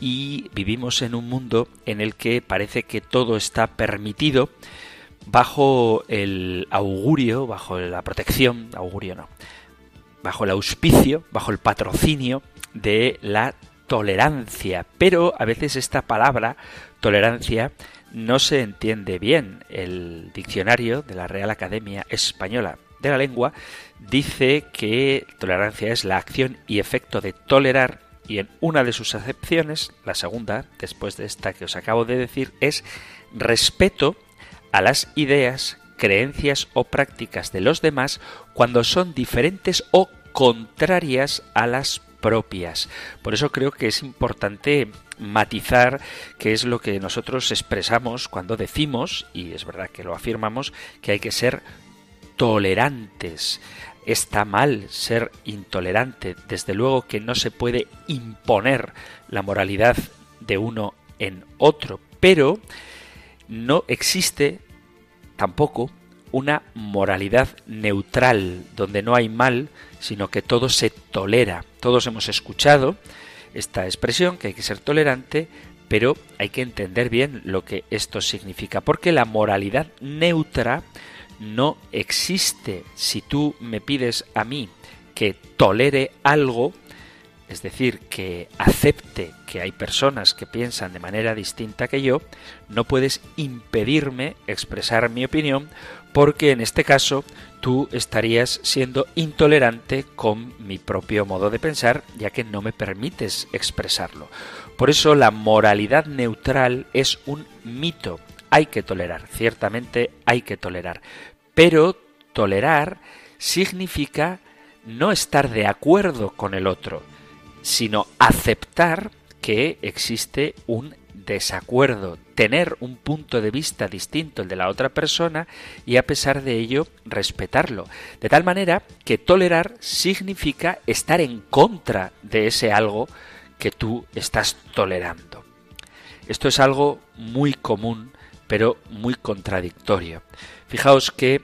y vivimos en un mundo en el que parece que todo está permitido bajo el augurio, bajo la protección, augurio no, bajo el auspicio, bajo el patrocinio de la tolerancia. Pero a veces esta palabra, tolerancia, no se entiende bien. El diccionario de la Real Academia Española de la Lengua dice que tolerancia es la acción y efecto de tolerar y en una de sus acepciones, la segunda, después de esta que os acabo de decir, es respeto a las ideas, creencias o prácticas de los demás cuando son diferentes o contrarias a las propias. Por eso creo que es importante matizar qué es lo que nosotros expresamos cuando decimos, y es verdad que lo afirmamos, que hay que ser tolerantes está mal ser intolerante, desde luego que no se puede imponer la moralidad de uno en otro, pero no existe tampoco una moralidad neutral, donde no hay mal, sino que todo se tolera. Todos hemos escuchado esta expresión, que hay que ser tolerante, pero hay que entender bien lo que esto significa, porque la moralidad neutra no existe. Si tú me pides a mí que tolere algo, es decir, que acepte que hay personas que piensan de manera distinta que yo, no puedes impedirme expresar mi opinión porque en este caso tú estarías siendo intolerante con mi propio modo de pensar ya que no me permites expresarlo. Por eso la moralidad neutral es un mito. Hay que tolerar, ciertamente hay que tolerar. Pero tolerar significa no estar de acuerdo con el otro, sino aceptar que existe un desacuerdo, tener un punto de vista distinto al de la otra persona y a pesar de ello respetarlo. De tal manera que tolerar significa estar en contra de ese algo que tú estás tolerando. Esto es algo muy común, pero muy contradictorio. Fijaos que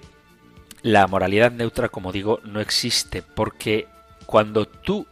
la moralidad neutra, como digo, no existe, porque cuando tú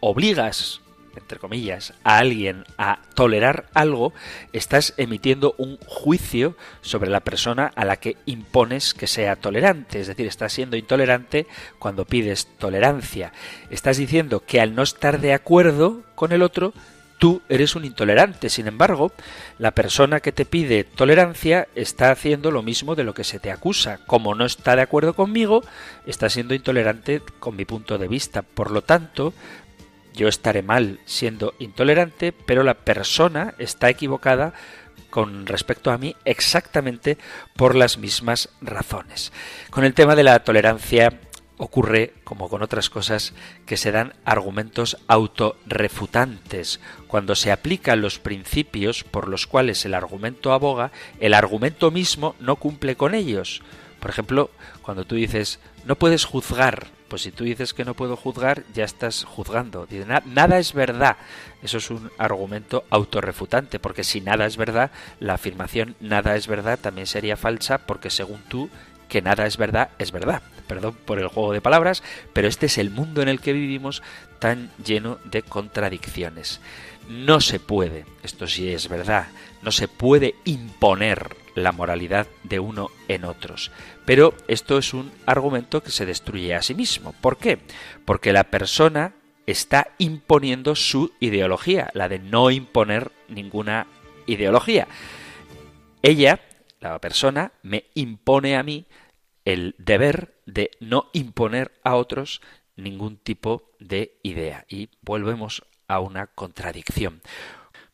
obligas, entre comillas, a alguien a tolerar algo, estás emitiendo un juicio sobre la persona a la que impones que sea tolerante. Es decir, estás siendo intolerante cuando pides tolerancia. Estás diciendo que al no estar de acuerdo con el otro, tú eres un intolerante. Sin embargo, la persona que te pide tolerancia está haciendo lo mismo de lo que se te acusa. Como no está de acuerdo conmigo, está siendo intolerante con mi punto de vista. Por lo tanto, yo estaré mal siendo intolerante, pero la persona está equivocada con respecto a mí exactamente por las mismas razones. Con el tema de la tolerancia ocurre, como con otras cosas, que se dan argumentos autorrefutantes. Cuando se aplican los principios por los cuales el argumento aboga, el argumento mismo no cumple con ellos. Por ejemplo, cuando tú dices, no puedes juzgar, pues si tú dices que no puedo juzgar, ya estás juzgando. Nada es verdad. Eso es un argumento autorrefutante, porque si nada es verdad, la afirmación nada es verdad también sería falsa, porque según tú, que nada es verdad es verdad perdón por el juego de palabras, pero este es el mundo en el que vivimos tan lleno de contradicciones. No se puede, esto sí es verdad, no se puede imponer la moralidad de uno en otros. Pero esto es un argumento que se destruye a sí mismo. ¿Por qué? Porque la persona está imponiendo su ideología, la de no imponer ninguna ideología. Ella, la persona, me impone a mí el deber de no imponer a otros ningún tipo de idea. Y volvemos a una contradicción.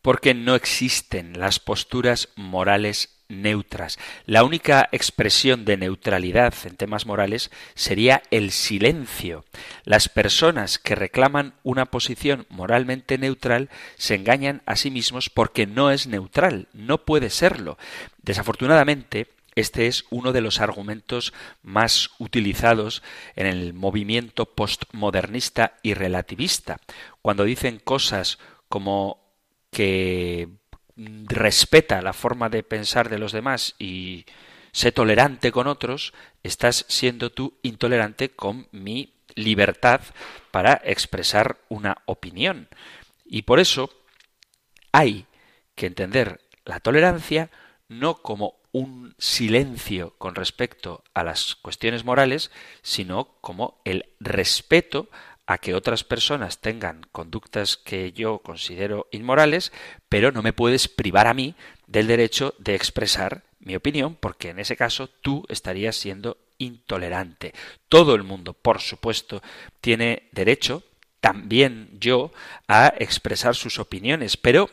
Porque no existen las posturas morales neutras. La única expresión de neutralidad en temas morales sería el silencio. Las personas que reclaman una posición moralmente neutral se engañan a sí mismos porque no es neutral, no puede serlo. Desafortunadamente, este es uno de los argumentos más utilizados en el movimiento postmodernista y relativista, cuando dicen cosas como que respeta la forma de pensar de los demás y sé tolerante con otros, estás siendo tú intolerante con mi libertad para expresar una opinión. Y por eso hay que entender la tolerancia no como un silencio con respecto a las cuestiones morales, sino como el respeto a que otras personas tengan conductas que yo considero inmorales, pero no me puedes privar a mí del derecho de expresar mi opinión, porque en ese caso tú estarías siendo intolerante. Todo el mundo, por supuesto, tiene derecho, también yo, a expresar sus opiniones, pero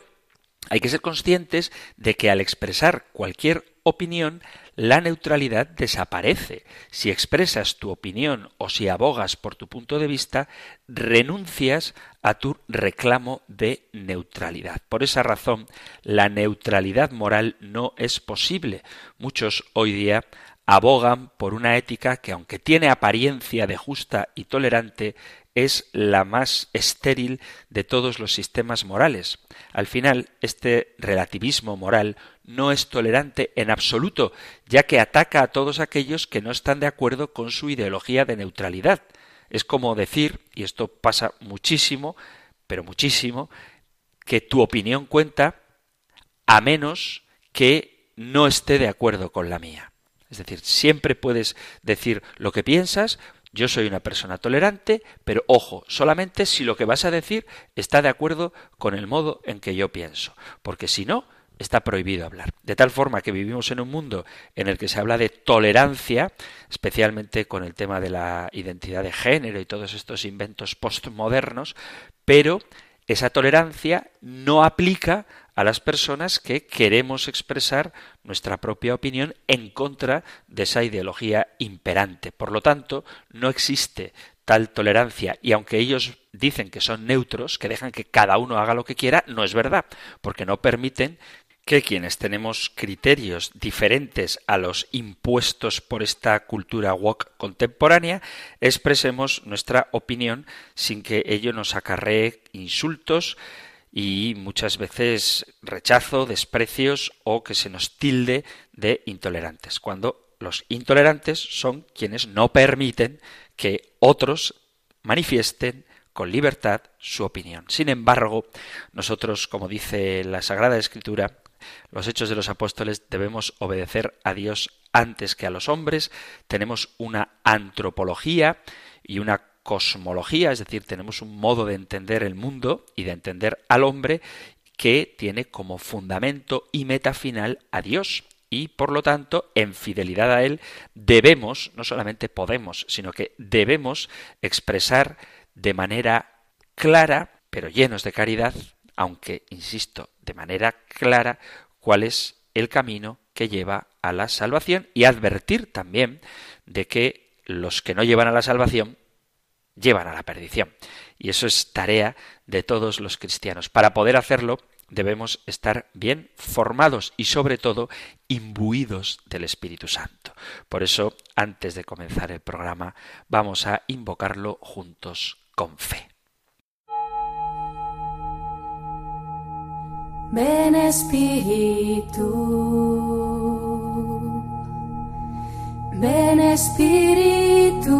hay que ser conscientes de que al expresar cualquier opinión, la neutralidad desaparece. Si expresas tu opinión o si abogas por tu punto de vista, renuncias a tu reclamo de neutralidad. Por esa razón, la neutralidad moral no es posible. Muchos hoy día abogan por una ética que, aunque tiene apariencia de justa y tolerante, es la más estéril de todos los sistemas morales. Al final, este relativismo moral no es tolerante en absoluto, ya que ataca a todos aquellos que no están de acuerdo con su ideología de neutralidad. Es como decir, y esto pasa muchísimo, pero muchísimo, que tu opinión cuenta a menos que no esté de acuerdo con la mía. Es decir, siempre puedes decir lo que piensas, yo soy una persona tolerante, pero ojo, solamente si lo que vas a decir está de acuerdo con el modo en que yo pienso, porque si no, está prohibido hablar. De tal forma que vivimos en un mundo en el que se habla de tolerancia, especialmente con el tema de la identidad de género y todos estos inventos postmodernos, pero esa tolerancia no aplica a las personas que queremos expresar nuestra propia opinión en contra de esa ideología imperante. Por lo tanto, no existe tal tolerancia y aunque ellos dicen que son neutros, que dejan que cada uno haga lo que quiera, no es verdad, porque no permiten que quienes tenemos criterios diferentes a los impuestos por esta cultura woke contemporánea expresemos nuestra opinión sin que ello nos acarree insultos y muchas veces rechazo, desprecios o que se nos tilde de intolerantes, cuando los intolerantes son quienes no permiten que otros manifiesten con libertad su opinión. Sin embargo, nosotros, como dice la Sagrada Escritura, los hechos de los apóstoles debemos obedecer a Dios antes que a los hombres, tenemos una antropología y una cosmología, es decir, tenemos un modo de entender el mundo y de entender al hombre que tiene como fundamento y meta final a Dios. Y por lo tanto, en fidelidad a Él, debemos, no solamente podemos, sino que debemos expresar de manera clara, pero llenos de caridad, aunque, insisto, de manera clara cuál es el camino que lleva a la salvación y advertir también de que los que no llevan a la salvación llevan a la perdición. Y eso es tarea de todos los cristianos. Para poder hacerlo debemos estar bien formados y sobre todo imbuidos del Espíritu Santo. Por eso, antes de comenzar el programa, vamos a invocarlo juntos con fe. Ven Espíritu, ven Espíritu,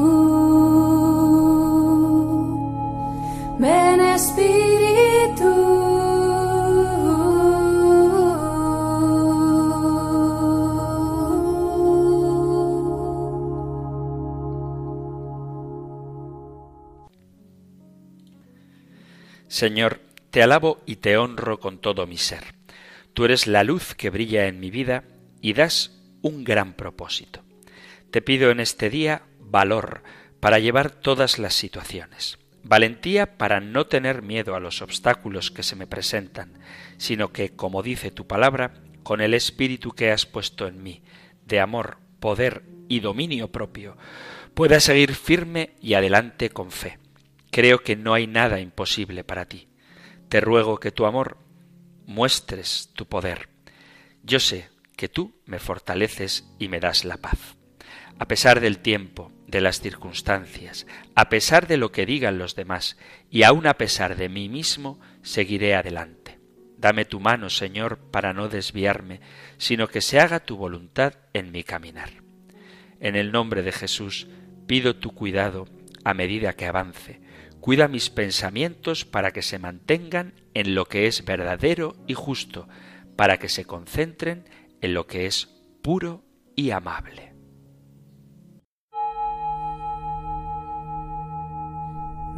ven Espíritu. Señor, te alabo y te honro con todo mi ser. Tú eres la luz que brilla en mi vida y das un gran propósito. Te pido en este día valor para llevar todas las situaciones, valentía para no tener miedo a los obstáculos que se me presentan, sino que, como dice tu palabra, con el espíritu que has puesto en mí, de amor, poder y dominio propio, pueda seguir firme y adelante con fe. Creo que no hay nada imposible para ti. Te ruego que tu amor muestres tu poder. Yo sé que tú me fortaleces y me das la paz. A pesar del tiempo, de las circunstancias, a pesar de lo que digan los demás, y aun a pesar de mí mismo, seguiré adelante. Dame tu mano, Señor, para no desviarme, sino que se haga tu voluntad en mi caminar. En el nombre de Jesús pido tu cuidado a medida que avance. Cuida mis pensamientos para que se mantengan en lo que es verdadero y justo, para que se concentren en lo que es puro y amable.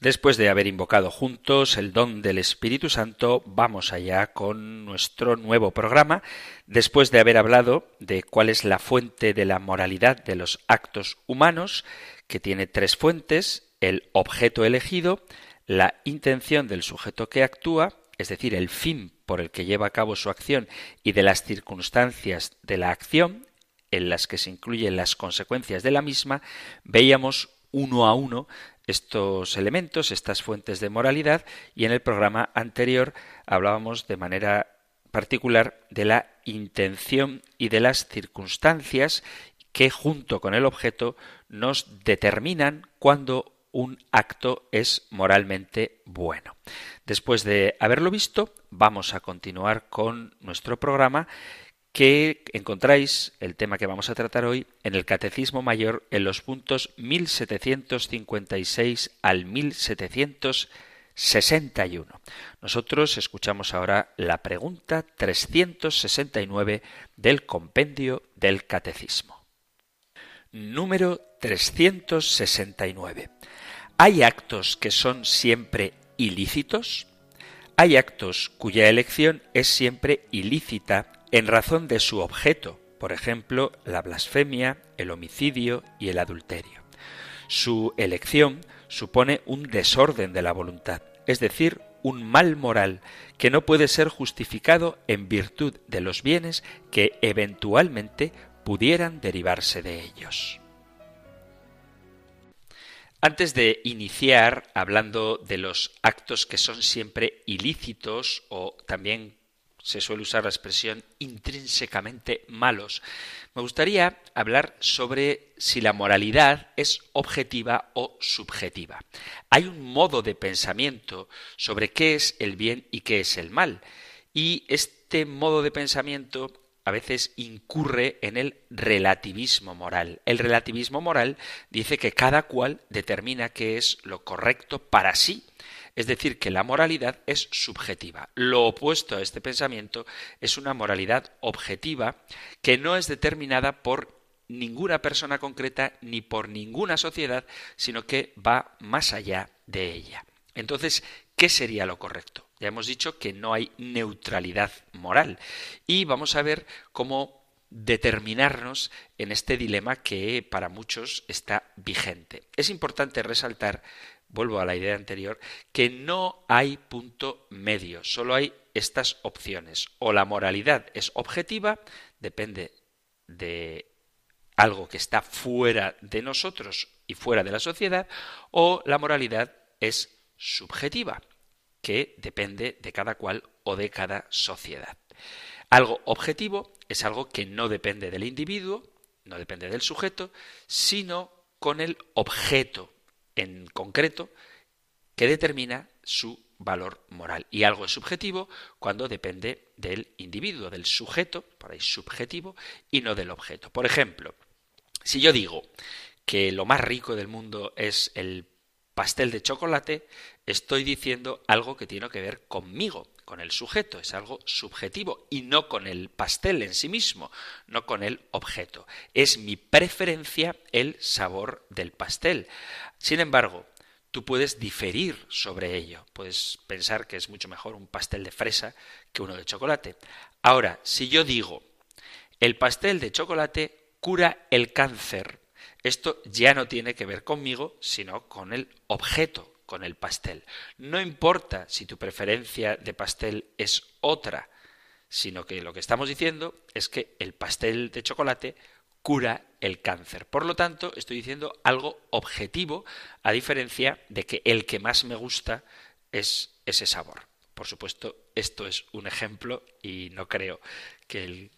Después de haber invocado juntos el don del Espíritu Santo, vamos allá con nuestro nuevo programa, después de haber hablado de cuál es la fuente de la moralidad de los actos humanos, que tiene tres fuentes, el objeto elegido, la intención del sujeto que actúa, es decir, el fin por el que lleva a cabo su acción y de las circunstancias de la acción, en las que se incluyen las consecuencias de la misma, veíamos uno a uno estos elementos, estas fuentes de moralidad, y en el programa anterior hablábamos de manera particular de la intención y de las circunstancias que junto con el objeto nos determinan cuando un acto es moralmente bueno. Después de haberlo visto, vamos a continuar con nuestro programa que encontráis el tema que vamos a tratar hoy en el Catecismo Mayor en los puntos 1756 al 1761. Nosotros escuchamos ahora la pregunta 369 del compendio del Catecismo. Número 369. ¿Hay actos que son siempre ilícitos? Hay actos cuya elección es siempre ilícita en razón de su objeto, por ejemplo, la blasfemia, el homicidio y el adulterio. Su elección supone un desorden de la voluntad, es decir, un mal moral que no puede ser justificado en virtud de los bienes que eventualmente pudieran derivarse de ellos. Antes de iniciar hablando de los actos que son siempre ilícitos o también se suele usar la expresión intrínsecamente malos. Me gustaría hablar sobre si la moralidad es objetiva o subjetiva. Hay un modo de pensamiento sobre qué es el bien y qué es el mal. Y este modo de pensamiento a veces incurre en el relativismo moral. El relativismo moral dice que cada cual determina qué es lo correcto para sí es decir, que la moralidad es subjetiva. Lo opuesto a este pensamiento es una moralidad objetiva que no es determinada por ninguna persona concreta ni por ninguna sociedad, sino que va más allá de ella. Entonces, ¿qué sería lo correcto? Ya hemos dicho que no hay neutralidad moral y vamos a ver cómo determinarnos en este dilema que para muchos está vigente. Es importante resaltar vuelvo a la idea anterior, que no hay punto medio, solo hay estas opciones. O la moralidad es objetiva, depende de algo que está fuera de nosotros y fuera de la sociedad, o la moralidad es subjetiva, que depende de cada cual o de cada sociedad. Algo objetivo es algo que no depende del individuo, no depende del sujeto, sino con el objeto en concreto que determina su valor moral. Y algo es subjetivo cuando depende del individuo, del sujeto, por ahí subjetivo, y no del objeto. Por ejemplo, si yo digo que lo más rico del mundo es el pastel de chocolate, estoy diciendo algo que tiene que ver conmigo, con el sujeto, es algo subjetivo y no con el pastel en sí mismo, no con el objeto. Es mi preferencia el sabor del pastel. Sin embargo, tú puedes diferir sobre ello, puedes pensar que es mucho mejor un pastel de fresa que uno de chocolate. Ahora, si yo digo, el pastel de chocolate cura el cáncer, esto ya no tiene que ver conmigo, sino con el objeto, con el pastel. No importa si tu preferencia de pastel es otra, sino que lo que estamos diciendo es que el pastel de chocolate cura el cáncer. Por lo tanto, estoy diciendo algo objetivo, a diferencia de que el que más me gusta es ese sabor. Por supuesto, esto es un ejemplo y no creo que el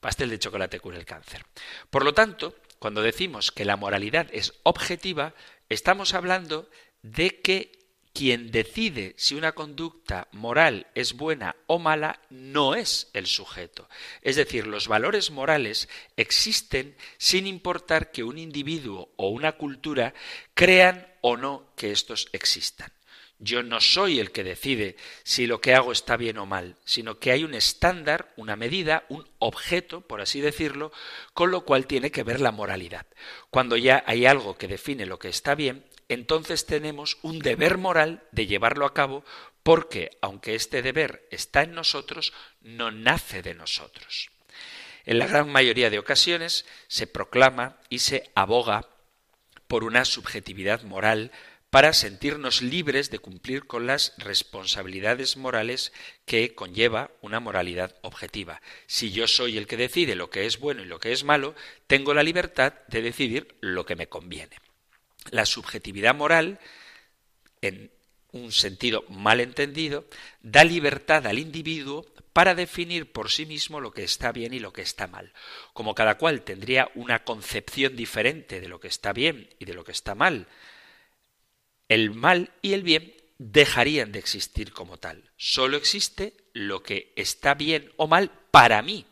pastel de chocolate cure el cáncer. Por lo tanto, cuando decimos que la moralidad es objetiva, estamos hablando de que quien decide si una conducta moral es buena o mala no es el sujeto. Es decir, los valores morales existen sin importar que un individuo o una cultura crean o no que estos existan. Yo no soy el que decide si lo que hago está bien o mal, sino que hay un estándar, una medida, un objeto, por así decirlo, con lo cual tiene que ver la moralidad. Cuando ya hay algo que define lo que está bien, entonces tenemos un deber moral de llevarlo a cabo porque, aunque este deber está en nosotros, no nace de nosotros. En la gran mayoría de ocasiones se proclama y se aboga por una subjetividad moral para sentirnos libres de cumplir con las responsabilidades morales que conlleva una moralidad objetiva. Si yo soy el que decide lo que es bueno y lo que es malo, tengo la libertad de decidir lo que me conviene. La subjetividad moral, en un sentido mal entendido, da libertad al individuo para definir por sí mismo lo que está bien y lo que está mal. Como cada cual tendría una concepción diferente de lo que está bien y de lo que está mal, el mal y el bien dejarían de existir como tal. Solo existe lo que está bien o mal para mí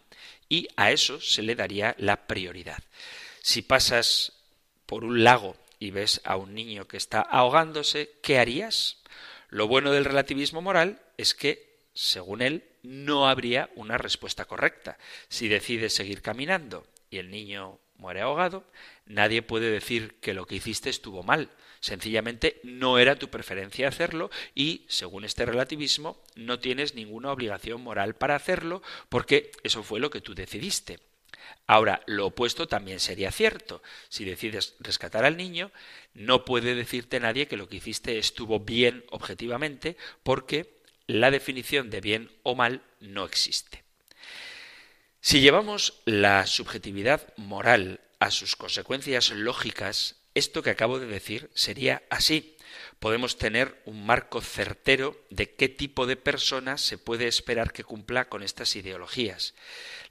y a eso se le daría la prioridad. Si pasas por un lago y ves a un niño que está ahogándose, ¿qué harías? Lo bueno del relativismo moral es que, según él, no habría una respuesta correcta. Si decides seguir caminando y el niño muere ahogado, nadie puede decir que lo que hiciste estuvo mal. Sencillamente no era tu preferencia hacerlo y, según este relativismo, no tienes ninguna obligación moral para hacerlo porque eso fue lo que tú decidiste. Ahora, lo opuesto también sería cierto. Si decides rescatar al niño, no puede decirte nadie que lo que hiciste estuvo bien objetivamente, porque la definición de bien o mal no existe. Si llevamos la subjetividad moral a sus consecuencias lógicas, esto que acabo de decir sería así podemos tener un marco certero de qué tipo de personas se puede esperar que cumpla con estas ideologías.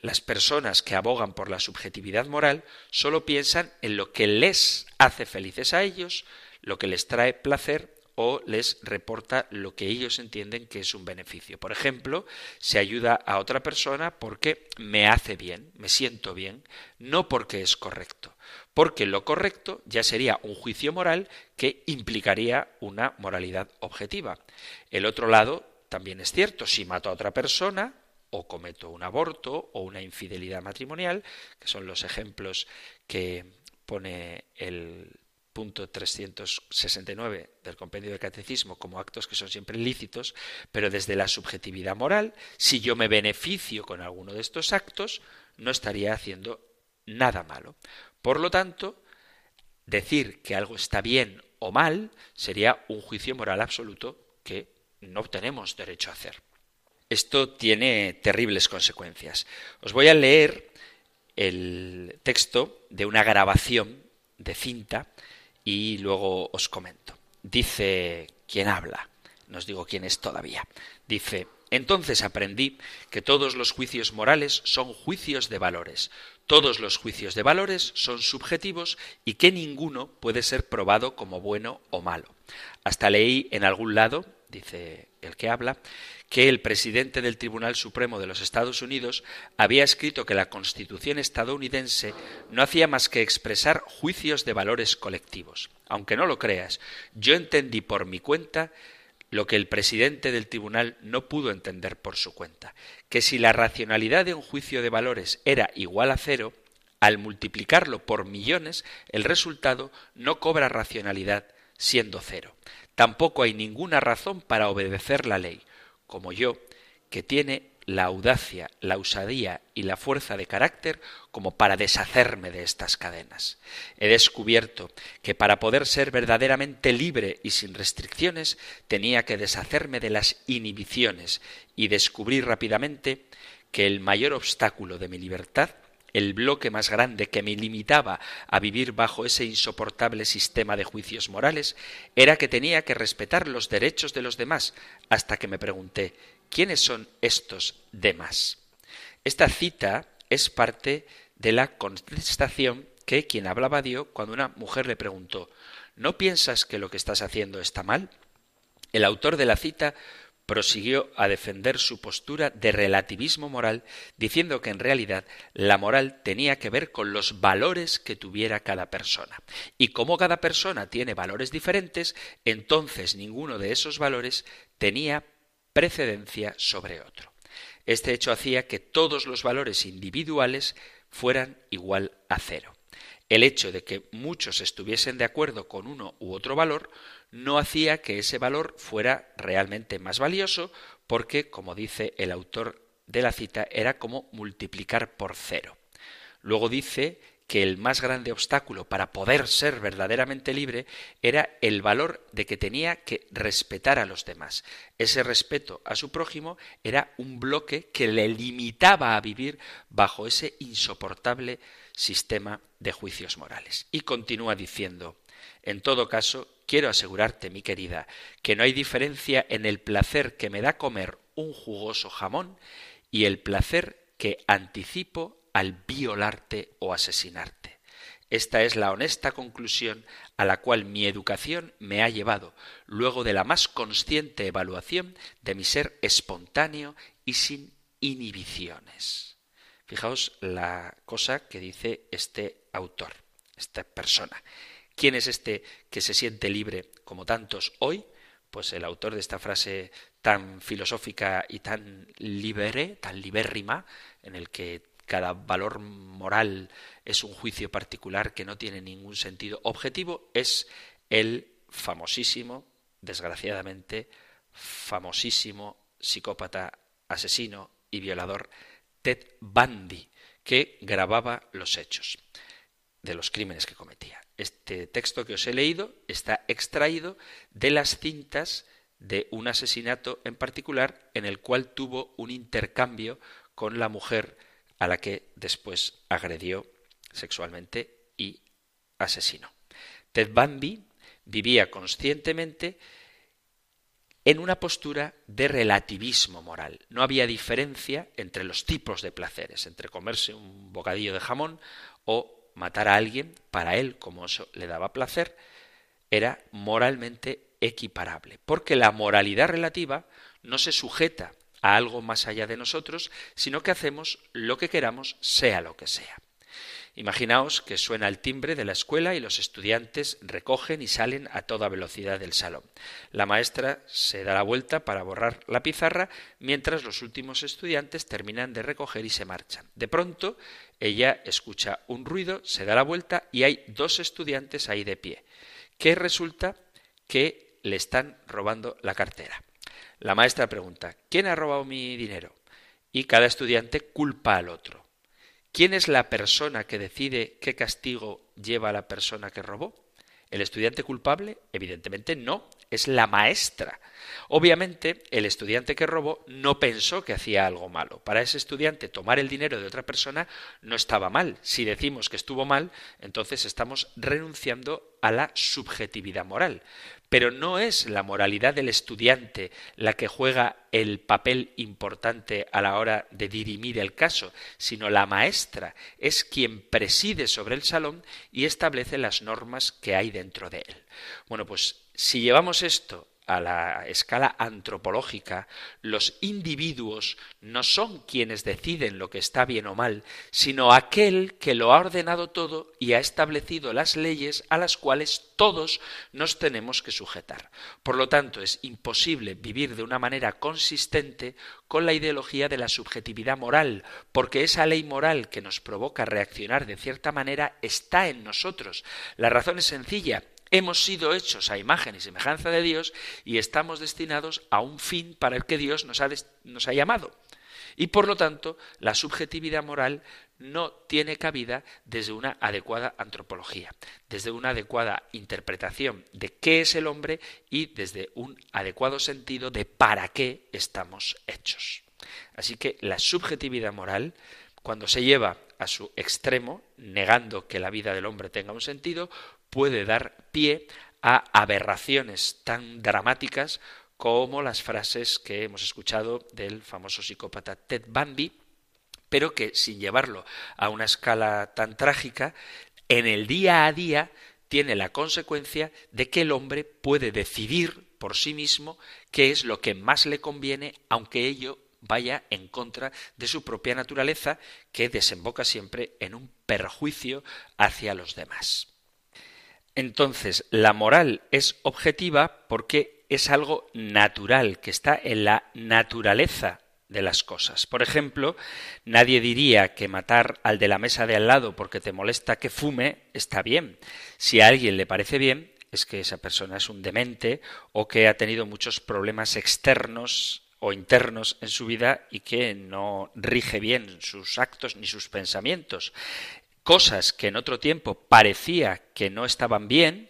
Las personas que abogan por la subjetividad moral solo piensan en lo que les hace felices a ellos, lo que les trae placer o les reporta lo que ellos entienden que es un beneficio. Por ejemplo, se ayuda a otra persona porque me hace bien, me siento bien, no porque es correcto porque lo correcto ya sería un juicio moral que implicaría una moralidad objetiva. El otro lado también es cierto, si mato a otra persona o cometo un aborto o una infidelidad matrimonial, que son los ejemplos que pone el punto 369 del compendio del catecismo como actos que son siempre lícitos, pero desde la subjetividad moral, si yo me beneficio con alguno de estos actos, no estaría haciendo nada malo. Por lo tanto, decir que algo está bien o mal sería un juicio moral absoluto que no tenemos derecho a hacer. Esto tiene terribles consecuencias. Os voy a leer el texto de una grabación de cinta y luego os comento. Dice quien habla, no os digo quién es todavía. Dice, entonces aprendí que todos los juicios morales son juicios de valores. Todos los juicios de valores son subjetivos y que ninguno puede ser probado como bueno o malo. Hasta leí en algún lado, dice el que habla, que el presidente del Tribunal Supremo de los Estados Unidos había escrito que la Constitución estadounidense no hacía más que expresar juicios de valores colectivos. Aunque no lo creas, yo entendí por mi cuenta lo que el presidente del tribunal no pudo entender por su cuenta, que si la racionalidad de un juicio de valores era igual a cero, al multiplicarlo por millones, el resultado no cobra racionalidad siendo cero. Tampoco hay ninguna razón para obedecer la ley, como yo, que tiene la audacia, la usadía y la fuerza de carácter como para deshacerme de estas cadenas. He descubierto que para poder ser verdaderamente libre y sin restricciones tenía que deshacerme de las inhibiciones y descubrí rápidamente que el mayor obstáculo de mi libertad el bloque más grande que me limitaba a vivir bajo ese insoportable sistema de juicios morales era que tenía que respetar los derechos de los demás, hasta que me pregunté ¿quiénes son estos demás? Esta cita es parte de la contestación que quien hablaba dio cuando una mujer le preguntó ¿No piensas que lo que estás haciendo está mal? El autor de la cita prosiguió a defender su postura de relativismo moral, diciendo que en realidad la moral tenía que ver con los valores que tuviera cada persona. Y como cada persona tiene valores diferentes, entonces ninguno de esos valores tenía precedencia sobre otro. Este hecho hacía que todos los valores individuales fueran igual a cero. El hecho de que muchos estuviesen de acuerdo con uno u otro valor no hacía que ese valor fuera realmente más valioso porque, como dice el autor de la cita, era como multiplicar por cero. Luego dice que el más grande obstáculo para poder ser verdaderamente libre era el valor de que tenía que respetar a los demás. Ese respeto a su prójimo era un bloque que le limitaba a vivir bajo ese insoportable sistema de juicios morales. Y continúa diciendo, en todo caso, quiero asegurarte, mi querida, que no hay diferencia en el placer que me da comer un jugoso jamón y el placer que anticipo al violarte o asesinarte. Esta es la honesta conclusión a la cual mi educación me ha llevado, luego de la más consciente evaluación de mi ser espontáneo y sin inhibiciones. Fijaos la cosa que dice este autor, esta persona. ¿Quién es este que se siente libre como tantos hoy? Pues el autor de esta frase tan filosófica y tan libere, tan libérrima, en el que cada valor moral es un juicio particular que no tiene ningún sentido objetivo, es el famosísimo, desgraciadamente, famosísimo psicópata, asesino y violador Ted Bundy, que grababa los hechos de los crímenes que cometía. Este texto que os he leído está extraído de las cintas de un asesinato en particular en el cual tuvo un intercambio con la mujer a la que después agredió sexualmente y asesinó. Ted Bundy vivía conscientemente en una postura de relativismo moral. No había diferencia entre los tipos de placeres, entre comerse un bocadillo de jamón o matar a alguien, para él, como eso le daba placer, era moralmente equiparable, porque la moralidad relativa no se sujeta a algo más allá de nosotros, sino que hacemos lo que queramos, sea lo que sea. Imaginaos que suena el timbre de la escuela y los estudiantes recogen y salen a toda velocidad del salón. La maestra se da la vuelta para borrar la pizarra mientras los últimos estudiantes terminan de recoger y se marchan. De pronto, ella escucha un ruido, se da la vuelta y hay dos estudiantes ahí de pie, que resulta que le están robando la cartera. La maestra pregunta, ¿quién ha robado mi dinero? Y cada estudiante culpa al otro. ¿Quién es la persona que decide qué castigo lleva a la persona que robó? ¿El estudiante culpable? Evidentemente no, es la maestra. Obviamente, el estudiante que robó no pensó que hacía algo malo. Para ese estudiante, tomar el dinero de otra persona no estaba mal. Si decimos que estuvo mal, entonces estamos renunciando a la subjetividad moral. Pero no es la moralidad del estudiante la que juega el papel importante a la hora de dirimir el caso, sino la maestra es quien preside sobre el salón y establece las normas que hay dentro de él. Bueno, pues si llevamos esto a la escala antropológica, los individuos no son quienes deciden lo que está bien o mal, sino aquel que lo ha ordenado todo y ha establecido las leyes a las cuales todos nos tenemos que sujetar. Por lo tanto, es imposible vivir de una manera consistente con la ideología de la subjetividad moral, porque esa ley moral que nos provoca reaccionar de cierta manera está en nosotros. La razón es sencilla, Hemos sido hechos a imagen y semejanza de Dios y estamos destinados a un fin para el que Dios nos ha, llamado. Y por lo tanto, la subjetividad moral no tiene cabida desde una adecuada antropología, desde una adecuada interpretación de qué es el hombre y desde un adecuado sentido de para qué estamos hechos. Así que la subjetividad moral, cuando se lleva a su extremo, negando que la vida del hombre tenga un sentido, puede dar pie a aberraciones tan dramáticas como las frases que hemos escuchado del famoso psicópata Ted Bundy, pero que sin llevarlo a una escala tan trágica, en el día a día tiene la consecuencia de que el hombre puede decidir por sí mismo qué es lo que más le conviene, aunque ello vaya en contra de su propia naturaleza, que desemboca siempre en un perjuicio hacia los demás. Entonces, la moral es objetiva porque es algo natural, que está en la naturaleza de las cosas. Por ejemplo, nadie diría que matar al de la mesa de al lado porque te molesta que fume está bien. Si a alguien le parece bien, es que esa persona es un demente o que ha tenido muchos problemas externos o internos en su vida y que no rige bien sus actos ni sus pensamientos cosas que en otro tiempo parecía que no estaban bien,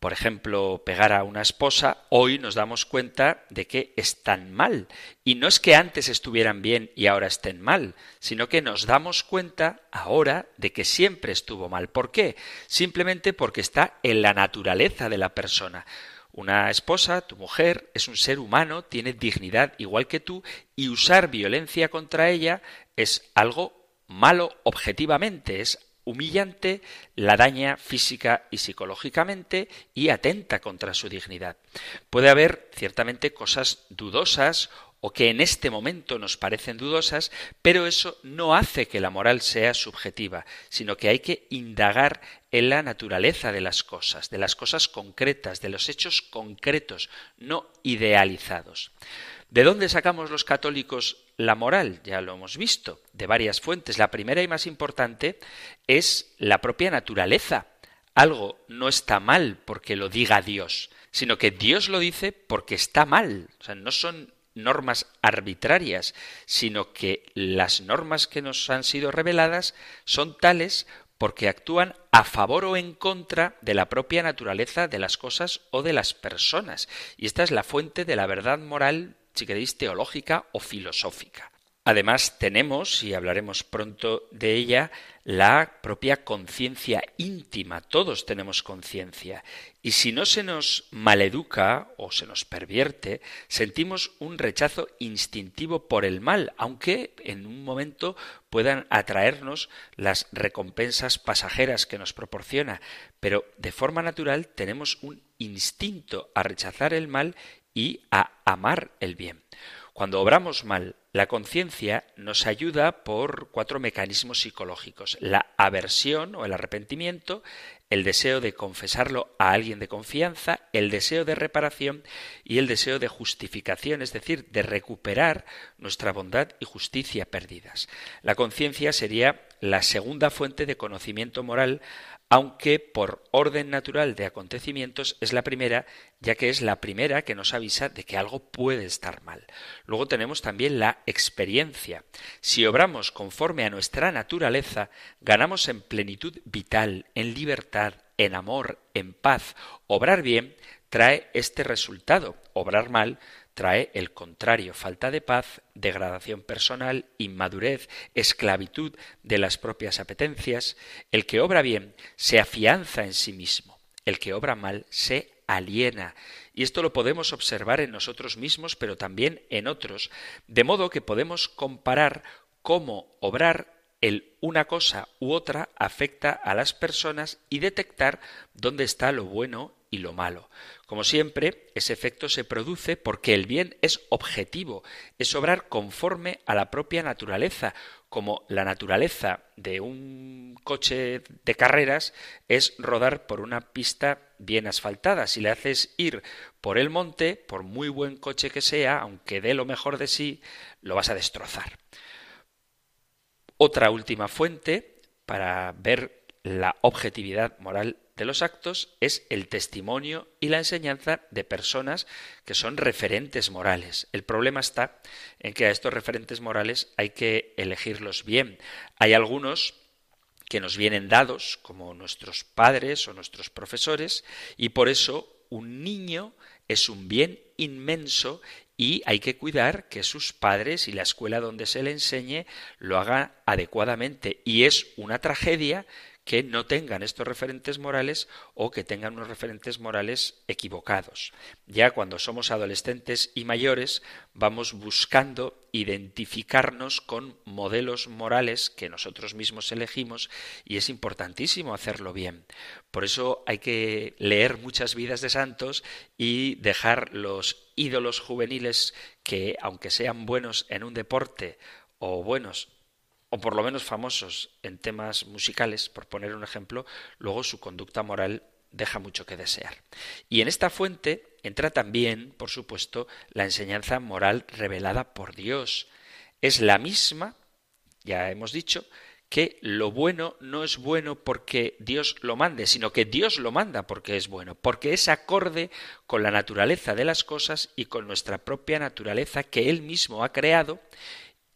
por ejemplo, pegar a una esposa, hoy nos damos cuenta de que están mal. Y no es que antes estuvieran bien y ahora estén mal, sino que nos damos cuenta ahora de que siempre estuvo mal. ¿Por qué? Simplemente porque está en la naturaleza de la persona. Una esposa, tu mujer, es un ser humano, tiene dignidad igual que tú, y usar violencia contra ella es algo malo objetivamente, es humillante, la daña física y psicológicamente y atenta contra su dignidad. Puede haber ciertamente cosas dudosas o que en este momento nos parecen dudosas, pero eso no hace que la moral sea subjetiva, sino que hay que indagar en la naturaleza de las cosas, de las cosas concretas, de los hechos concretos, no idealizados. ¿De dónde sacamos los católicos la moral? Ya lo hemos visto, de varias fuentes. La primera y más importante es la propia naturaleza. Algo no está mal porque lo diga Dios, sino que Dios lo dice porque está mal. O sea, no son normas arbitrarias, sino que las normas que nos han sido reveladas son tales porque actúan a favor o en contra de la propia naturaleza de las cosas o de las personas. Y esta es la fuente de la verdad moral si queréis, teológica o filosófica. Además, tenemos, y hablaremos pronto de ella, la propia conciencia íntima. Todos tenemos conciencia. Y si no se nos maleduca o se nos pervierte, sentimos un rechazo instintivo por el mal, aunque en un momento puedan atraernos las recompensas pasajeras que nos proporciona. Pero de forma natural tenemos un instinto a rechazar el mal y a amar el bien. Cuando obramos mal, la conciencia nos ayuda por cuatro mecanismos psicológicos. La aversión o el arrepentimiento, el deseo de confesarlo a alguien de confianza, el deseo de reparación y el deseo de justificación, es decir, de recuperar nuestra bondad y justicia perdidas. La conciencia sería la segunda fuente de conocimiento moral aunque por orden natural de acontecimientos es la primera, ya que es la primera que nos avisa de que algo puede estar mal. Luego tenemos también la experiencia. Si obramos conforme a nuestra naturaleza, ganamos en plenitud vital, en libertad, en amor, en paz. Obrar bien trae este resultado. Obrar mal trae el contrario, falta de paz, degradación personal, inmadurez, esclavitud de las propias apetencias. El que obra bien se afianza en sí mismo, el que obra mal se aliena. Y esto lo podemos observar en nosotros mismos, pero también en otros, de modo que podemos comparar cómo obrar el una cosa u otra afecta a las personas y detectar dónde está lo bueno y lo malo. Como siempre, ese efecto se produce porque el bien es objetivo, es obrar conforme a la propia naturaleza, como la naturaleza de un coche de carreras es rodar por una pista bien asfaltada. Si le haces ir por el monte, por muy buen coche que sea, aunque dé lo mejor de sí, lo vas a destrozar. Otra última fuente para ver la objetividad moral de los actos es el testimonio y la enseñanza de personas que son referentes morales. El problema está en que a estos referentes morales hay que elegirlos bien. Hay algunos que nos vienen dados, como nuestros padres o nuestros profesores, y por eso un niño es un bien inmenso y hay que cuidar que sus padres y la escuela donde se le enseñe lo hagan adecuadamente. Y es una tragedia que no tengan estos referentes morales o que tengan unos referentes morales equivocados. Ya cuando somos adolescentes y mayores vamos buscando identificarnos con modelos morales que nosotros mismos elegimos y es importantísimo hacerlo bien. Por eso hay que leer muchas vidas de santos y dejar los ídolos juveniles que, aunque sean buenos en un deporte o buenos o por lo menos famosos en temas musicales, por poner un ejemplo, luego su conducta moral deja mucho que desear. Y en esta fuente entra también, por supuesto, la enseñanza moral revelada por Dios. Es la misma, ya hemos dicho, que lo bueno no es bueno porque Dios lo mande, sino que Dios lo manda porque es bueno, porque es acorde con la naturaleza de las cosas y con nuestra propia naturaleza que Él mismo ha creado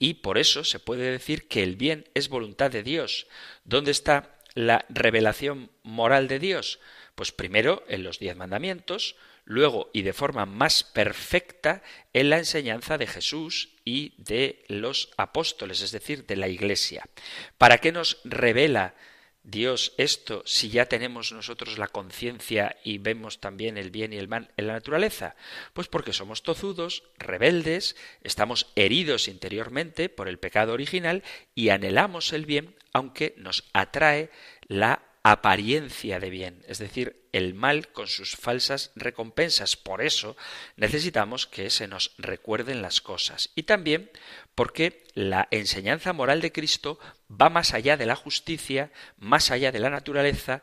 y por eso se puede decir que el bien es voluntad de Dios. ¿Dónde está la revelación moral de Dios? Pues primero en los diez mandamientos, luego y de forma más perfecta en la enseñanza de Jesús y de los apóstoles, es decir, de la Iglesia. ¿Para qué nos revela Dios esto si ya tenemos nosotros la conciencia y vemos también el bien y el mal en la naturaleza? Pues porque somos tozudos, rebeldes, estamos heridos interiormente por el pecado original y anhelamos el bien aunque nos atrae la apariencia de bien, es decir, el mal con sus falsas recompensas. Por eso necesitamos que se nos recuerden las cosas. Y también porque la enseñanza moral de Cristo va más allá de la justicia, más allá de la naturaleza,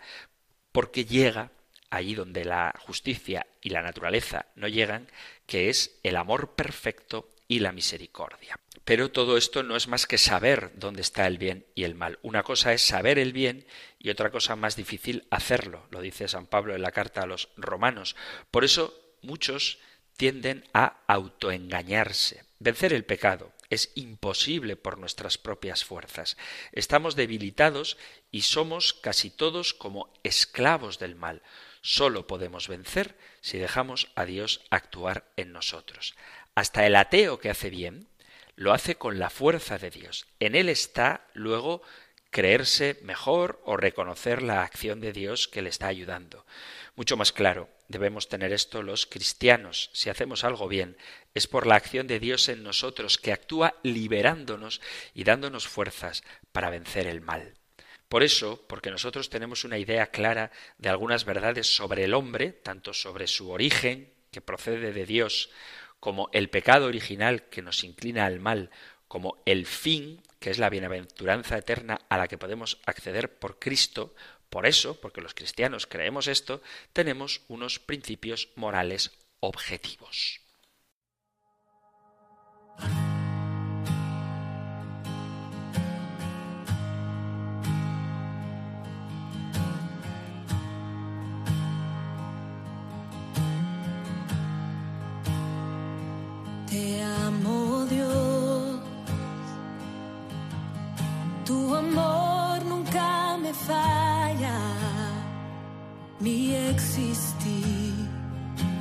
porque llega allí donde la justicia y la naturaleza no llegan, que es el amor perfecto y la misericordia. Pero todo esto no es más que saber dónde está el bien y el mal. Una cosa es saber el bien y otra cosa más difícil hacerlo, lo dice San Pablo en la carta a los romanos. Por eso muchos tienden a autoengañarse. Vencer el pecado es imposible por nuestras propias fuerzas. Estamos debilitados y somos casi todos como esclavos del mal. Solo podemos vencer si dejamos a Dios actuar en nosotros. Hasta el ateo que hace bien, lo hace con la fuerza de Dios. En él está luego creerse mejor o reconocer la acción de Dios que le está ayudando. Mucho más claro, debemos tener esto los cristianos. Si hacemos algo bien, es por la acción de Dios en nosotros, que actúa liberándonos y dándonos fuerzas para vencer el mal. Por eso, porque nosotros tenemos una idea clara de algunas verdades sobre el hombre, tanto sobre su origen, que procede de Dios, como el pecado original que nos inclina al mal, como el fin, que es la bienaventuranza eterna a la que podemos acceder por Cristo, por eso, porque los cristianos creemos esto, tenemos unos principios morales objetivos. Mi existir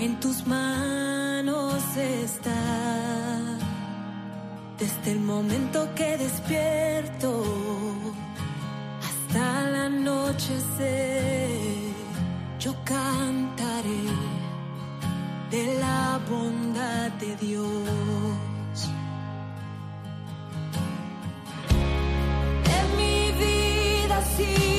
en tus manos está. Desde el momento que despierto hasta la noche yo cantaré de la bondad de Dios. En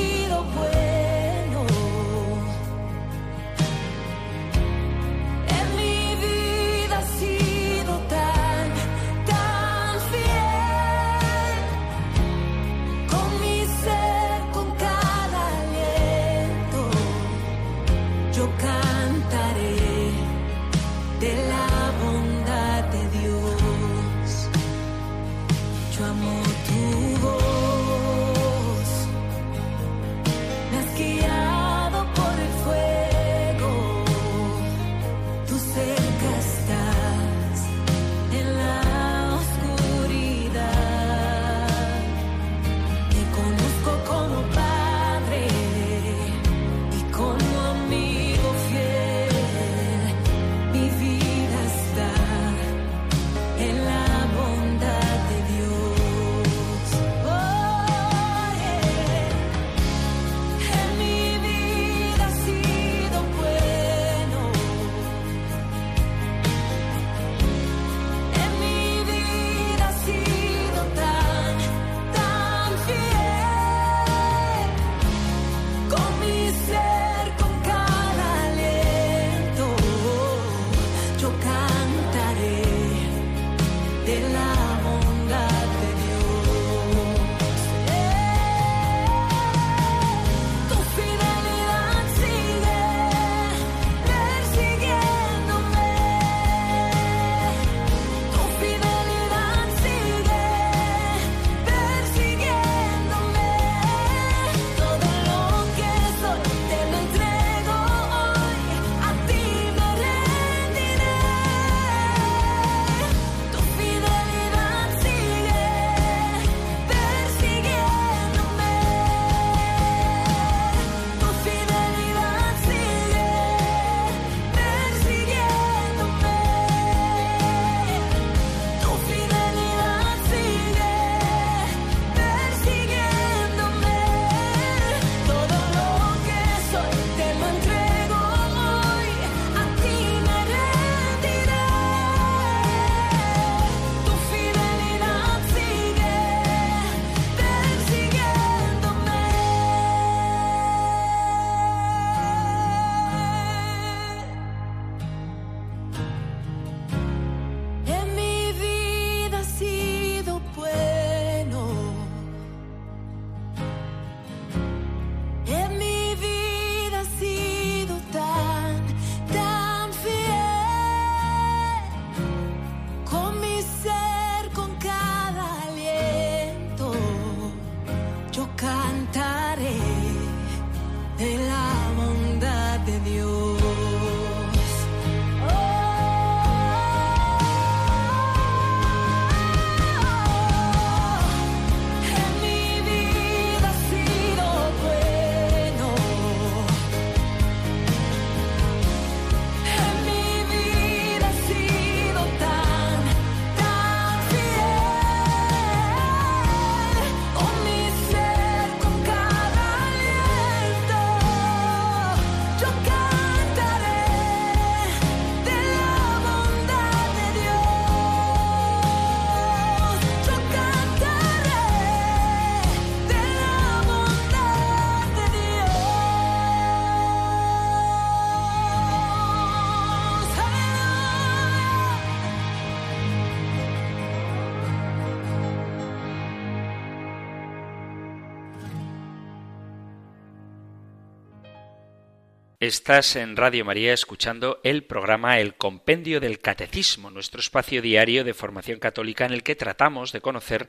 Estás en Radio María escuchando el programa El Compendio del Catecismo, nuestro espacio diario de formación católica en el que tratamos de conocer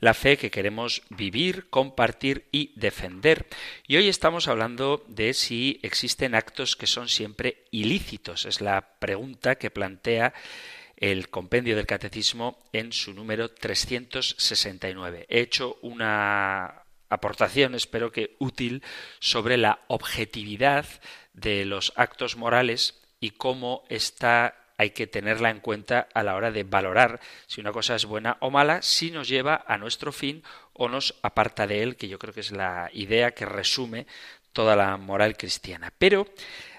la fe que queremos vivir, compartir y defender. Y hoy estamos hablando de si existen actos que son siempre ilícitos. Es la pregunta que plantea el Compendio del Catecismo en su número 369. He hecho una aportación, espero que útil, sobre la objetividad de los actos morales y cómo esta hay que tenerla en cuenta a la hora de valorar si una cosa es buena o mala, si nos lleva a nuestro fin o nos aparta de él, que yo creo que es la idea que resume toda la moral cristiana. Pero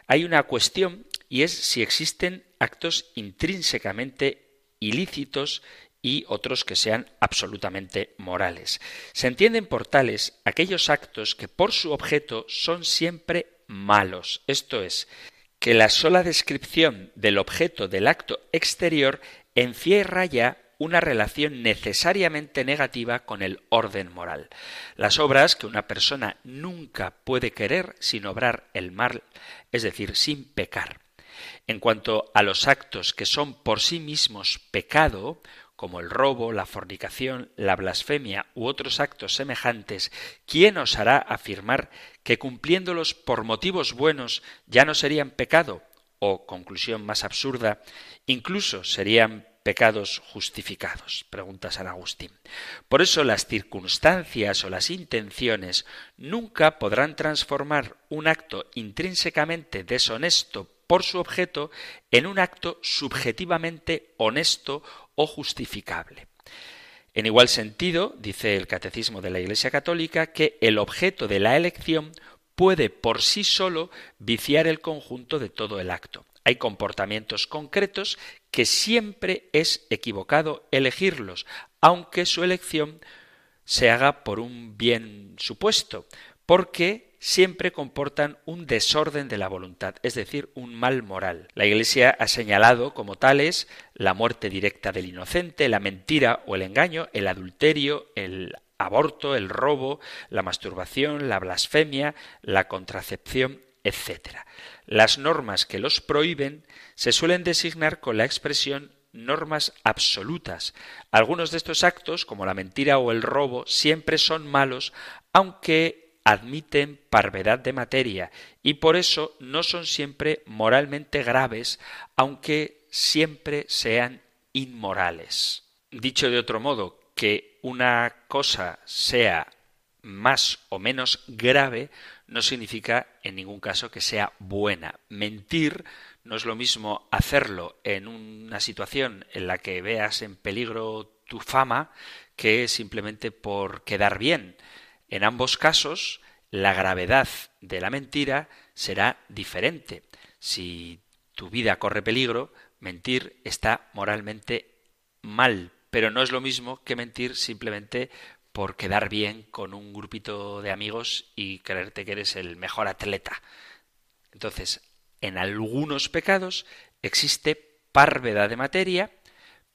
hay una cuestión y es si existen actos intrínsecamente ilícitos y otros que sean absolutamente morales. Se entienden por tales aquellos actos que por su objeto son siempre malos. Esto es, que la sola descripción del objeto del acto exterior encierra ya una relación necesariamente negativa con el orden moral. Las obras que una persona nunca puede querer sin obrar el mal, es decir, sin pecar. En cuanto a los actos que son por sí mismos pecado, como el robo, la fornicación, la blasfemia u otros actos semejantes, ¿quién osará afirmar que cumpliéndolos por motivos buenos ya no serían pecado? O, conclusión más absurda, incluso serían pecados justificados, pregunta San Agustín. Por eso las circunstancias o las intenciones nunca podrán transformar un acto intrínsecamente deshonesto por su objeto en un acto subjetivamente honesto o justificable. En igual sentido, dice el Catecismo de la Iglesia Católica, que el objeto de la elección puede por sí solo viciar el conjunto de todo el acto. Hay comportamientos concretos que siempre es equivocado elegirlos, aunque su elección se haga por un bien supuesto, porque siempre comportan un desorden de la voluntad, es decir, un mal moral. La Iglesia ha señalado como tales la muerte directa del inocente, la mentira o el engaño, el adulterio, el aborto, el robo, la masturbación, la blasfemia, la contracepción, etc. Las normas que los prohíben se suelen designar con la expresión normas absolutas. Algunos de estos actos, como la mentira o el robo, siempre son malos, aunque admiten parvedad de materia y por eso no son siempre moralmente graves, aunque siempre sean inmorales. Dicho de otro modo, que una cosa sea más o menos grave no significa en ningún caso que sea buena. Mentir no es lo mismo hacerlo en una situación en la que veas en peligro tu fama que simplemente por quedar bien. En ambos casos, la gravedad de la mentira será diferente. Si tu vida corre peligro, mentir está moralmente mal, pero no es lo mismo que mentir simplemente por quedar bien con un grupito de amigos y creerte que eres el mejor atleta. Entonces, en algunos pecados existe parvedad de materia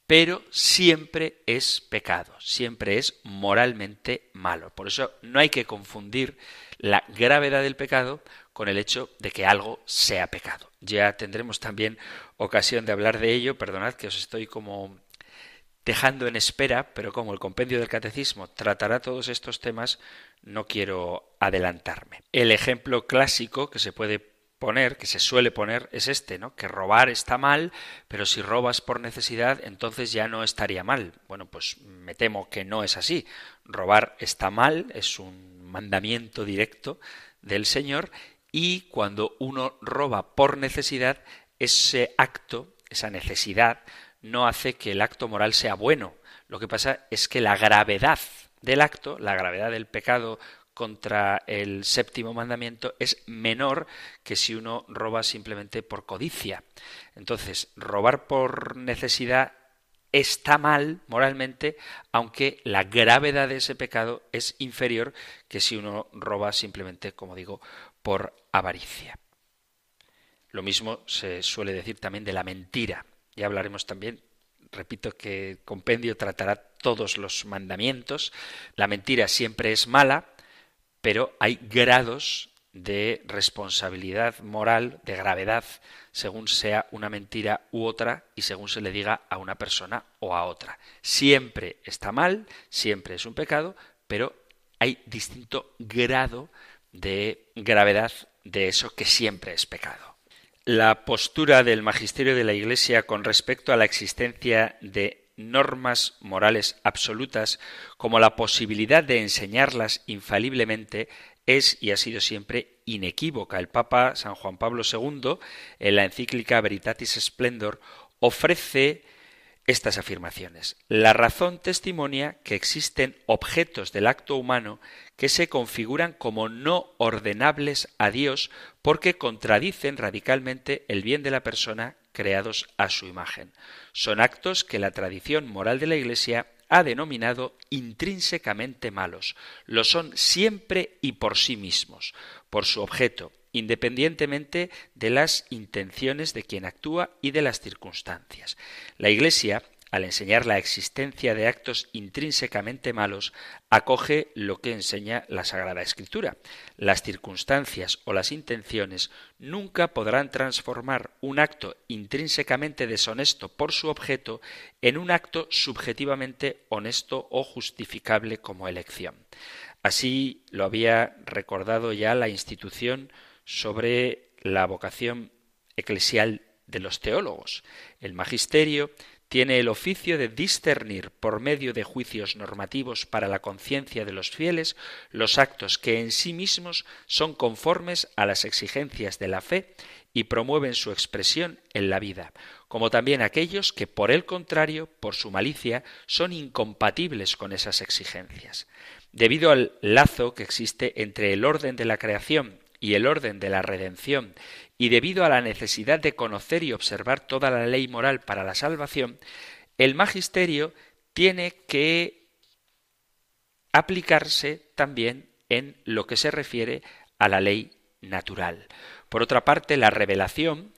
pero siempre es pecado, siempre es moralmente malo. Por eso no hay que confundir la gravedad del pecado con el hecho de que algo sea pecado. Ya tendremos también ocasión de hablar de ello, perdonad que os estoy como dejando en espera, pero como el compendio del catecismo tratará todos estos temas, no quiero adelantarme. El ejemplo clásico que se puede poner, que se suele poner, es este, ¿no? Que robar está mal, pero si robas por necesidad, entonces ya no estaría mal. Bueno, pues me temo que no es así. Robar está mal, es un mandamiento directo del Señor, y cuando uno roba por necesidad, ese acto, esa necesidad, no hace que el acto moral sea bueno. Lo que pasa es que la gravedad del acto, la gravedad del pecado contra el séptimo mandamiento es menor que si uno roba simplemente por codicia. Entonces, robar por necesidad está mal moralmente, aunque la gravedad de ese pecado es inferior que si uno roba simplemente, como digo, por avaricia. Lo mismo se suele decir también de la mentira. Ya hablaremos también, repito que el compendio tratará todos los mandamientos. La mentira siempre es mala, pero hay grados de responsabilidad moral, de gravedad, según sea una mentira u otra y según se le diga a una persona o a otra. Siempre está mal, siempre es un pecado, pero hay distinto grado de gravedad de eso que siempre es pecado. La postura del magisterio de la Iglesia con respecto a la existencia de normas morales absolutas como la posibilidad de enseñarlas infaliblemente es y ha sido siempre inequívoca. El Papa San Juan Pablo II, en la encíclica Veritatis Splendor, ofrece estas afirmaciones. La razón testimonia que existen objetos del acto humano que se configuran como no ordenables a Dios porque contradicen radicalmente el bien de la persona creados a su imagen. Son actos que la tradición moral de la Iglesia ha denominado intrínsecamente malos. Lo son siempre y por sí mismos, por su objeto, independientemente de las intenciones de quien actúa y de las circunstancias. La Iglesia al enseñar la existencia de actos intrínsecamente malos, acoge lo que enseña la Sagrada Escritura. Las circunstancias o las intenciones nunca podrán transformar un acto intrínsecamente deshonesto por su objeto en un acto subjetivamente honesto o justificable como elección. Así lo había recordado ya la institución sobre la vocación eclesial de los teólogos. El magisterio tiene el oficio de discernir por medio de juicios normativos para la conciencia de los fieles los actos que en sí mismos son conformes a las exigencias de la fe y promueven su expresión en la vida, como también aquellos que, por el contrario, por su malicia, son incompatibles con esas exigencias. Debido al lazo que existe entre el orden de la creación y el orden de la redención, y debido a la necesidad de conocer y observar toda la ley moral para la salvación, el magisterio tiene que aplicarse también en lo que se refiere a la ley natural. Por otra parte, la revelación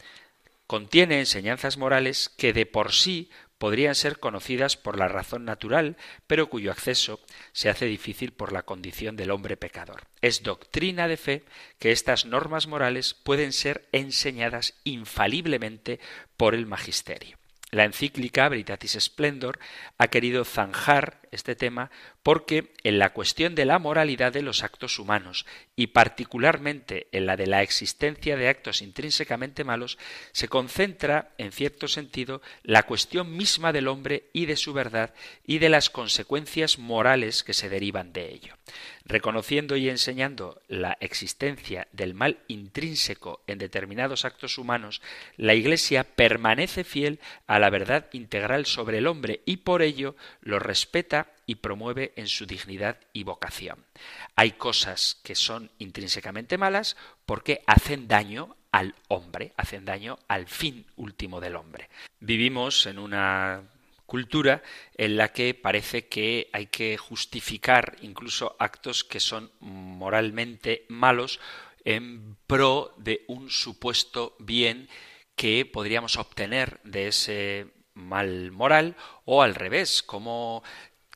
contiene enseñanzas morales que de por sí podrían ser conocidas por la razón natural, pero cuyo acceso se hace difícil por la condición del hombre pecador. Es doctrina de fe que estas normas morales pueden ser enseñadas infaliblemente por el magisterio. La encíclica Veritatis Splendor ha querido zanjar este tema porque en la cuestión de la moralidad de los actos humanos y particularmente en la de la existencia de actos intrínsecamente malos se concentra en cierto sentido la cuestión misma del hombre y de su verdad y de las consecuencias morales que se derivan de ello. Reconociendo y enseñando la existencia del mal intrínseco en determinados actos humanos, la Iglesia permanece fiel a la verdad integral sobre el hombre y por ello lo y promueve en su dignidad y vocación. Hay cosas que son intrínsecamente malas porque hacen daño al hombre, hacen daño al fin último del hombre. Vivimos en una cultura en la que parece que hay que justificar incluso actos que son moralmente malos en pro de un supuesto bien que podríamos obtener de ese mal moral o al revés, como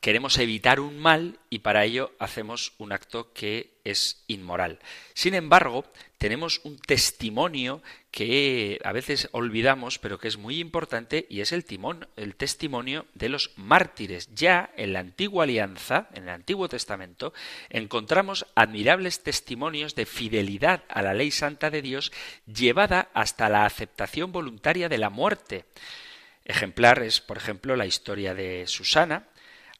queremos evitar un mal y para ello hacemos un acto que es inmoral. Sin embargo, tenemos un testimonio que a veces olvidamos, pero que es muy importante, y es el, timón, el testimonio de los mártires. Ya en la antigua alianza, en el Antiguo Testamento, encontramos admirables testimonios de fidelidad a la ley santa de Dios llevada hasta la aceptación voluntaria de la muerte. Ejemplar es, por ejemplo, la historia de Susana,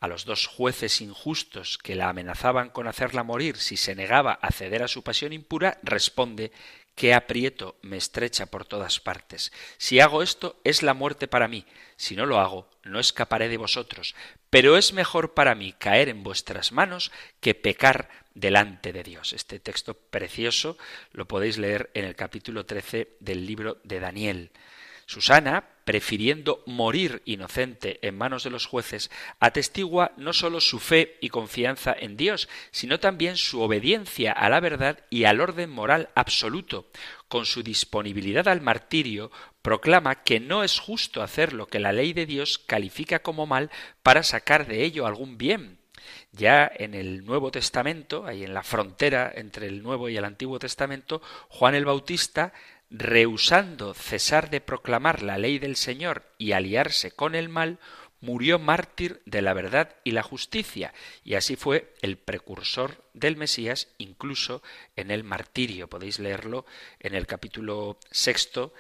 a los dos jueces injustos que la amenazaban con hacerla morir si se negaba a ceder a su pasión impura, responde qué aprieto me estrecha por todas partes. Si hago esto, es la muerte para mí. Si no lo hago, no escaparé de vosotros. Pero es mejor para mí caer en vuestras manos que pecar delante de Dios. Este texto precioso lo podéis leer en el capítulo 13 del libro de Daniel. Susana, prefiriendo morir inocente en manos de los jueces, atestigua no sólo su fe y confianza en Dios, sino también su obediencia a la verdad y al orden moral absoluto. Con su disponibilidad al martirio, proclama que no es justo hacer lo que la ley de Dios califica como mal para sacar de ello algún bien. Ya en el Nuevo Testamento, ahí en la frontera entre el Nuevo y el Antiguo Testamento, Juan el Bautista rehusando cesar de proclamar la ley del Señor y aliarse con el mal, murió mártir de la verdad y la justicia, y así fue el precursor del Mesías, incluso en el martirio. Podéis leerlo en el capítulo sexto,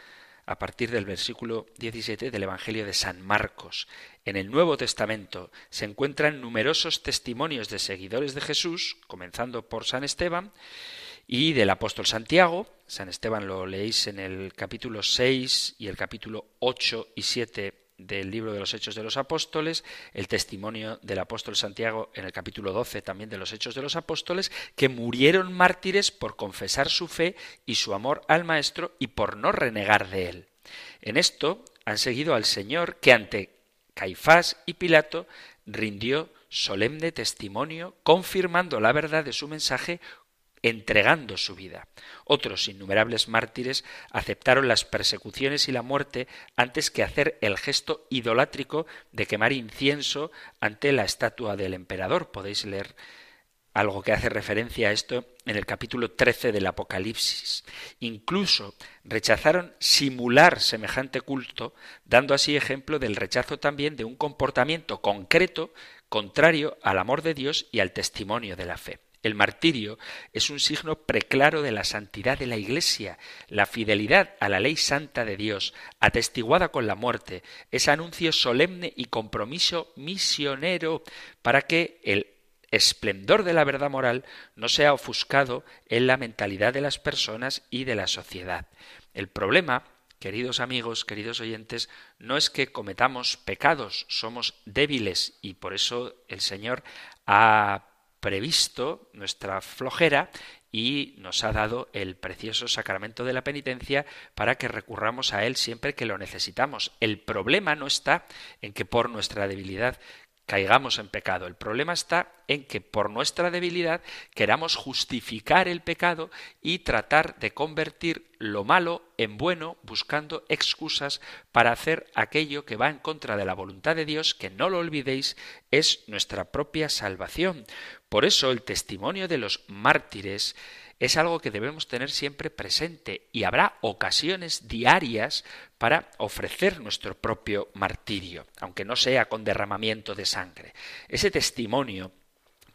a partir del versículo 17 del Evangelio de San Marcos. En el Nuevo Testamento se encuentran numerosos testimonios de seguidores de Jesús, comenzando por San Esteban, y del apóstol Santiago. San Esteban lo leéis en el capítulo 6 y el capítulo 8 y 7 del libro de los Hechos de los Apóstoles, el testimonio del apóstol Santiago en el capítulo 12 también de los Hechos de los Apóstoles, que murieron mártires por confesar su fe y su amor al Maestro y por no renegar de él. En esto han seguido al Señor que ante Caifás y Pilato rindió solemne testimonio, confirmando la verdad de su mensaje entregando su vida. Otros innumerables mártires aceptaron las persecuciones y la muerte antes que hacer el gesto idolátrico de quemar incienso ante la estatua del emperador. Podéis leer algo que hace referencia a esto en el capítulo 13 del Apocalipsis. Incluso rechazaron simular semejante culto, dando así ejemplo del rechazo también de un comportamiento concreto contrario al amor de Dios y al testimonio de la fe. El martirio es un signo preclaro de la santidad de la Iglesia, la fidelidad a la ley santa de Dios, atestiguada con la muerte, es anuncio solemne y compromiso misionero para que el esplendor de la verdad moral no sea ofuscado en la mentalidad de las personas y de la sociedad. El problema, queridos amigos, queridos oyentes, no es que cometamos pecados, somos débiles y por eso el Señor ha previsto nuestra flojera y nos ha dado el precioso sacramento de la penitencia para que recurramos a él siempre que lo necesitamos. El problema no está en que por nuestra debilidad caigamos en pecado. El problema está en que por nuestra debilidad queramos justificar el pecado y tratar de convertir lo malo en bueno buscando excusas para hacer aquello que va en contra de la voluntad de Dios, que no lo olvidéis, es nuestra propia salvación. Por eso el testimonio de los mártires es algo que debemos tener siempre presente y habrá ocasiones diarias para ofrecer nuestro propio martirio, aunque no sea con derramamiento de sangre. Ese testimonio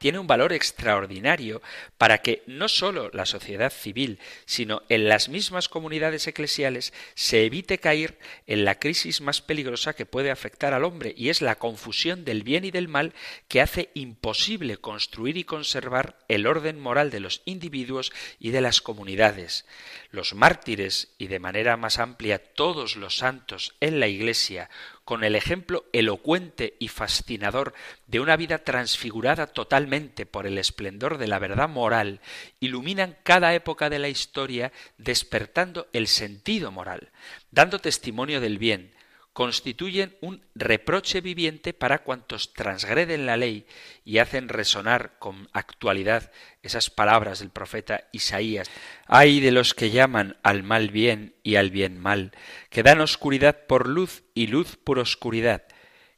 tiene un valor extraordinario para que no sólo la sociedad civil, sino en las mismas comunidades eclesiales se evite caer en la crisis más peligrosa que puede afectar al hombre, y es la confusión del bien y del mal que hace imposible construir y conservar el orden moral de los individuos y de las comunidades. Los mártires, y de manera más amplia todos los santos en la Iglesia, con el ejemplo elocuente y fascinador de una vida transfigurada totalmente por el esplendor de la verdad moral, iluminan cada época de la historia despertando el sentido moral, dando testimonio del bien, constituyen un reproche viviente para cuantos transgreden la ley y hacen resonar con actualidad esas palabras del profeta Isaías. Ay de los que llaman al mal bien y al bien mal, que dan oscuridad por luz y luz por oscuridad,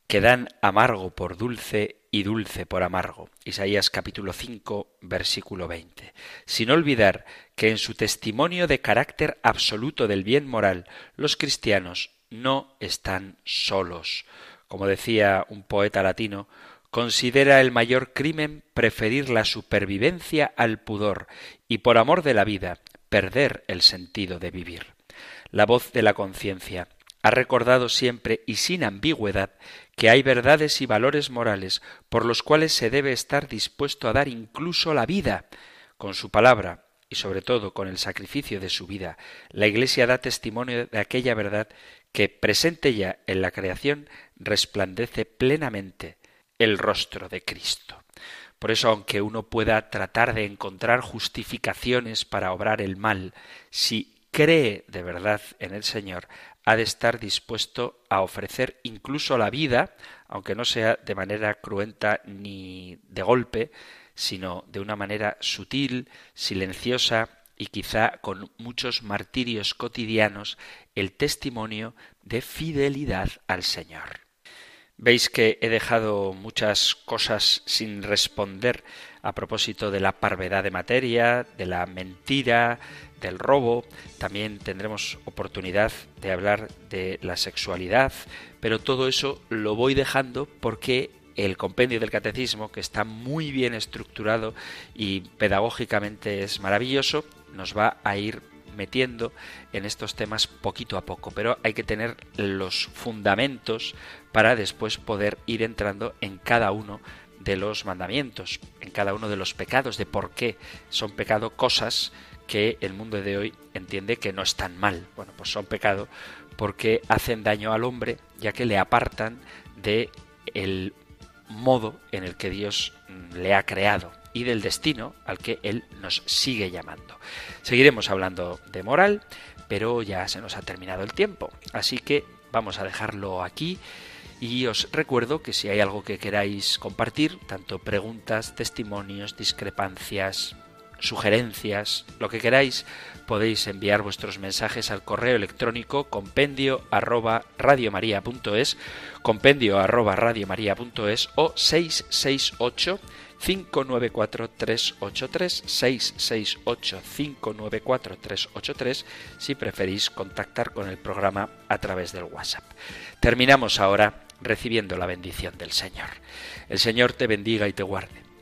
que dan amargo por dulce y dulce por amargo. Isaías capítulo 5 versículo 20. Sin olvidar que en su testimonio de carácter absoluto del bien moral, los cristianos no están solos. Como decía un poeta latino, considera el mayor crimen preferir la supervivencia al pudor y por amor de la vida perder el sentido de vivir. La voz de la conciencia ha recordado siempre y sin ambigüedad que hay verdades y valores morales por los cuales se debe estar dispuesto a dar incluso la vida. Con su palabra y sobre todo con el sacrificio de su vida, la Iglesia da testimonio de aquella verdad que presente ya en la creación resplandece plenamente el rostro de Cristo. Por eso, aunque uno pueda tratar de encontrar justificaciones para obrar el mal, si cree de verdad en el Señor, ha de estar dispuesto a ofrecer incluso la vida, aunque no sea de manera cruenta ni de golpe, sino de una manera sutil, silenciosa y quizá con muchos martirios cotidianos el testimonio de fidelidad al Señor. Veis que he dejado muchas cosas sin responder a propósito de la parvedad de materia, de la mentira, del robo. También tendremos oportunidad de hablar de la sexualidad, pero todo eso lo voy dejando porque el compendio del catecismo, que está muy bien estructurado y pedagógicamente es maravilloso, nos va a ir metiendo en estos temas poquito a poco, pero hay que tener los fundamentos para después poder ir entrando en cada uno de los mandamientos, en cada uno de los pecados, de por qué son pecado cosas que el mundo de hoy entiende que no están mal. Bueno, pues son pecado porque hacen daño al hombre, ya que le apartan de el modo en el que Dios le ha creado y del destino al que Él nos sigue llamando. Seguiremos hablando de moral, pero ya se nos ha terminado el tiempo, así que vamos a dejarlo aquí. Y os recuerdo que si hay algo que queráis compartir, tanto preguntas, testimonios, discrepancias, sugerencias, lo que queráis, podéis enviar vuestros mensajes al correo electrónico compendio arroba radiomaria.es, compendio arroba radiomaria.es o 668 594 383 668 594 383 si preferís contactar con el programa a través del WhatsApp. Terminamos ahora recibiendo la bendición del Señor. El Señor te bendiga y te guarde.